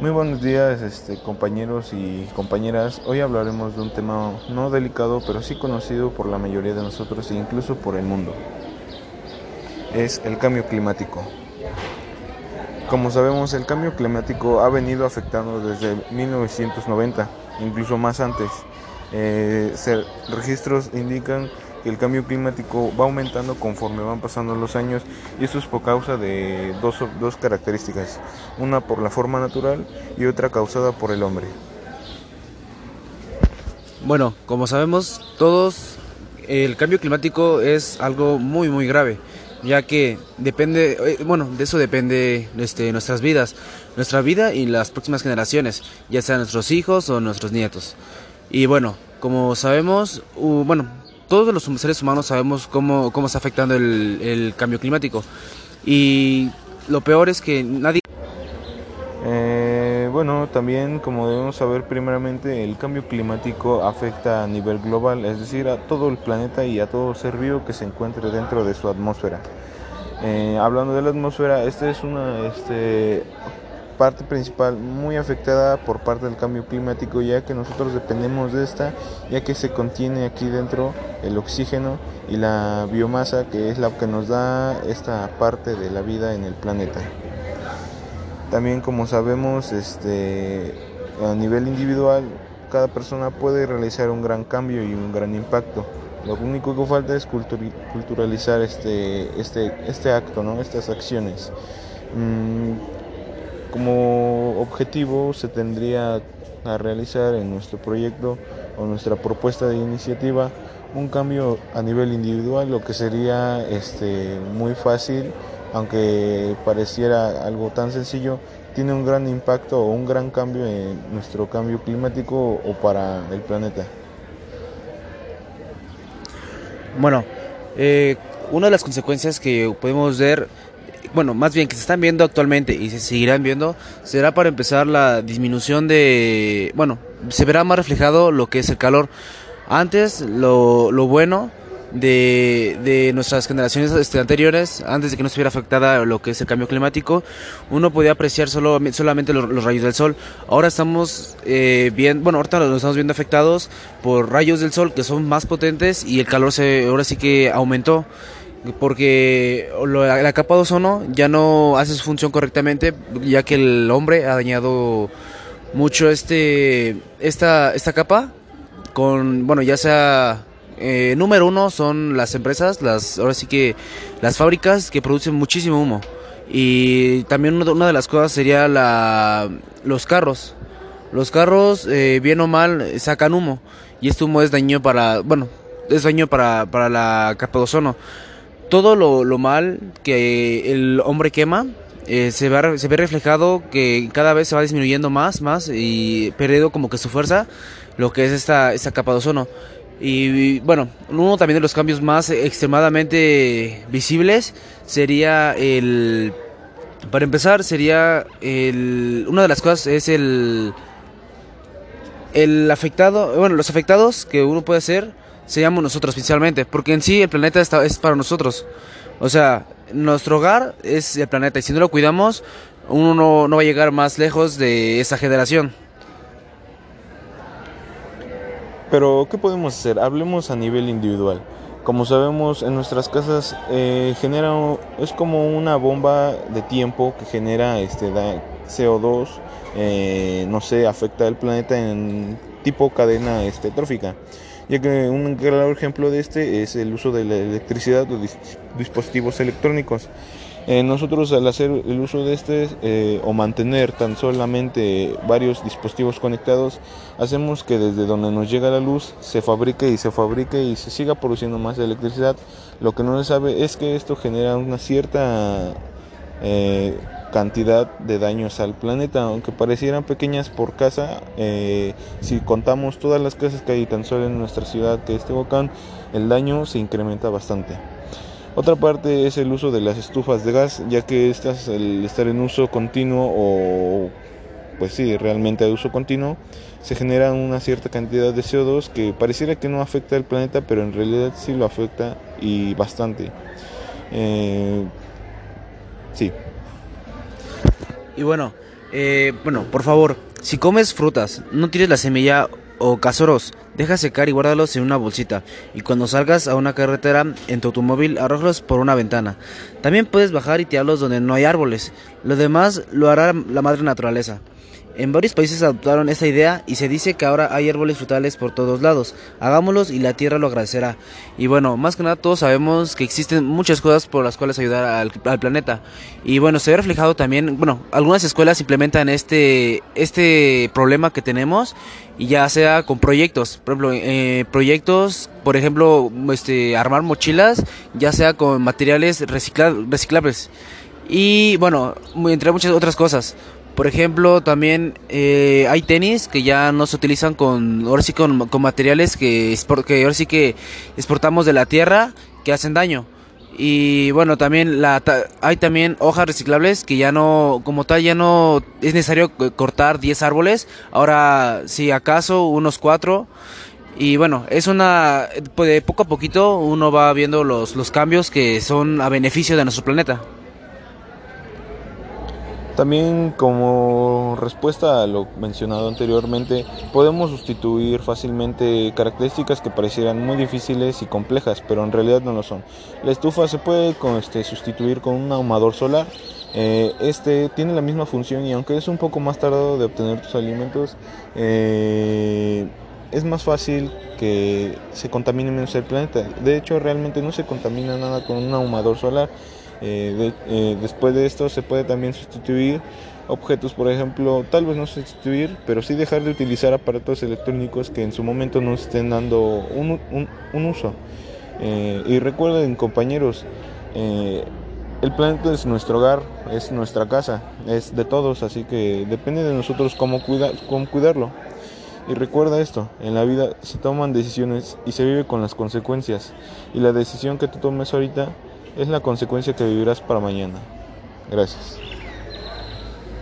Muy buenos días este, compañeros y compañeras. Hoy hablaremos de un tema no delicado, pero sí conocido por la mayoría de nosotros e incluso por el mundo. Es el cambio climático. Como sabemos, el cambio climático ha venido afectando desde 1990, incluso más antes. Eh, registros indican el cambio climático va aumentando conforme van pasando los años y esto es por causa de dos, dos características, una por la forma natural y otra causada por el hombre. Bueno, como sabemos todos, el cambio climático es algo muy muy grave, ya que depende, eh, bueno, de eso depende este, nuestras vidas, nuestra vida y las próximas generaciones, ya sean nuestros hijos o nuestros nietos. Y bueno, como sabemos, bueno, todos los seres humanos sabemos cómo, cómo está afectando el, cambio climático. Y lo peor es que nadie... Eh, bueno, también como debemos saber primeramente, el cambio climático afecta a nivel global, es decir, a todo el planeta y a todo ser vivo que se encuentre dentro de su atmósfera. Eh, hablando de la atmósfera, esta es una este, parte principal muy afectada por parte del cambio climático ya que nosotros dependemos de esta ya que se contiene aquí dentro el oxígeno y la biomasa que es la que nos da esta parte de la vida en el planeta. También como sabemos este, a nivel individual cada persona puede realizar un gran cambio y un gran impacto. Lo único que falta es culturalizar este, este, este acto, ¿no? estas acciones. Mm, como objetivo se tendría a realizar en nuestro proyecto o nuestra propuesta de iniciativa un cambio a nivel individual, lo que sería este, muy fácil, aunque pareciera algo tan sencillo, tiene un gran impacto o un gran cambio en nuestro cambio climático o para el planeta. Bueno, eh, una de las consecuencias que podemos ver bueno, más bien que se están viendo actualmente y se seguirán viendo, será para empezar la disminución de, bueno, se verá más reflejado lo que es el calor. Antes, lo, lo bueno de, de, nuestras generaciones este, anteriores, antes de que no estuviera afectada lo que es el cambio climático, uno podía apreciar solo, solamente los, rayos del sol. Ahora estamos eh, bueno, ahorita nos estamos viendo afectados por rayos del sol que son más potentes y el calor se, ahora sí que aumentó porque la capa de ozono ya no hace su función correctamente ya que el hombre ha dañado mucho este esta esta capa con bueno ya sea eh, número uno son las empresas las ahora sí que las fábricas que producen muchísimo humo. Y también una de las cosas sería la los carros. Los carros eh, bien o mal sacan humo. Y este humo es daño para bueno es daño para, para la capa de ozono. Todo lo, mal que el hombre quema eh, se, ve, se ve reflejado que cada vez se va disminuyendo más, más y perdiendo como que su fuerza, lo que es esta, esta capa de ozono. Y bueno, uno también de los cambios más extremadamente visibles sería el... Para empezar, sería el... Una de las cosas es el... El afectado, bueno, los afectados que uno puede hacer seríamos nosotros principalmente, porque en sí el planeta está, es para nosotros. O sea, nuestro hogar es el planeta y si no lo cuidamos, uno no, va a llegar más lejos de esa generación. Pero, ¿qué podemos hacer? Hablemos a nivel individual. Como sabemos, en nuestras casas eh, genera, es como una bomba de tiempo que genera este CO2, eh, no sé, afecta al planeta en tipo cadena este, trófica ya que un claro ejemplo de este es el uso de la electricidad o dispositivos electrónicos. Eh, nosotros al hacer el uso de este eh, o mantener tan solamente varios dispositivos conectados, hacemos que desde donde nos llega la luz se fabrique y se fabrique y se siga produciendo más electricidad. Lo que no se sabe es que esto genera una cierta eh, cantidad de daños al planeta, aunque parecieran pequeñas por casa, eh, si contamos todas las casas que hay tan solo en nuestra ciudad que es Tehuacán, el daño se incrementa bastante. Otra parte es el uso de las estufas de gas, ya que estas, el estar en uso continuo o pues sí, realmente de uso continuo, se genera una cierta cantidad de CO2 que pareciera que no afecta al planeta, pero en realidad sí lo afecta y bastante. Eh, sí. Y bueno, Eh, bueno, por favor, si comes frutas, no tires la semilla o cazoros, deja secar y guárdalos en una bolsita. Y cuando salgas a una carretera en tu automóvil, arrójalos por una ventana. También puedes bajar y tirarlos donde no hay árboles. Lo demás lo hará la madre naturaleza. En varios países adoptaron esta idea y se dice que ahora hay árboles frutales por todos lados. Hagámoslos y la tierra lo agradecerá. Y bueno, más que nada todos sabemos que existen muchas cosas por las cuales ayudar al, planeta. Y bueno, se ve reflejado también, bueno, algunas escuelas implementan este, este problema que tenemos y ya sea con proyectos, por ejemplo, eh, proyectos, por ejemplo, este, armar mochilas, ya sea con materiales reciclables. Y bueno, entre muchas otras cosas. Por ejemplo, también eh, hay tenis que ya no se utilizan con, ahora sí con, materiales que, que ahora sí que exportamos de la tierra que hacen daño. Y bueno, también la, hay también hojas reciclables que ya no, como tal, ya no es necesario cortar 10 árboles. Ahora, si acaso, unos 4. Y bueno, es una, pues, de poco a poquito uno va viendo los, los cambios que son a beneficio de nuestro planeta. También como respuesta a lo mencionado anteriormente, podemos sustituir fácilmente características que parecieran muy difíciles y complejas, pero en realidad no lo son. La estufa se puede este, sustituir con un ahumador solar. Eh, este tiene la misma función y aunque es un poco más tardado de obtener tus alimentos, eh, es más fácil que se contamine menos el planeta. De hecho, realmente no se contamina nada con un ahumador solar. Eh, eh, después de esto se puede también sustituir objetos, por ejemplo, tal vez no sustituir, pero sí dejar de utilizar aparatos electrónicos que en su momento no estén dando un, uso. Eh, y recuerden, compañeros, el planeta es nuestro hogar, es nuestra casa, es de todos, así que depende de nosotros cómo, cómo cuidarlo. Y recuerda esto, en la vida se toman decisiones y se vive con las consecuencias. Y la decisión que tú tomes ahorita es la consecuencia que vivirás para mañana. Gracias.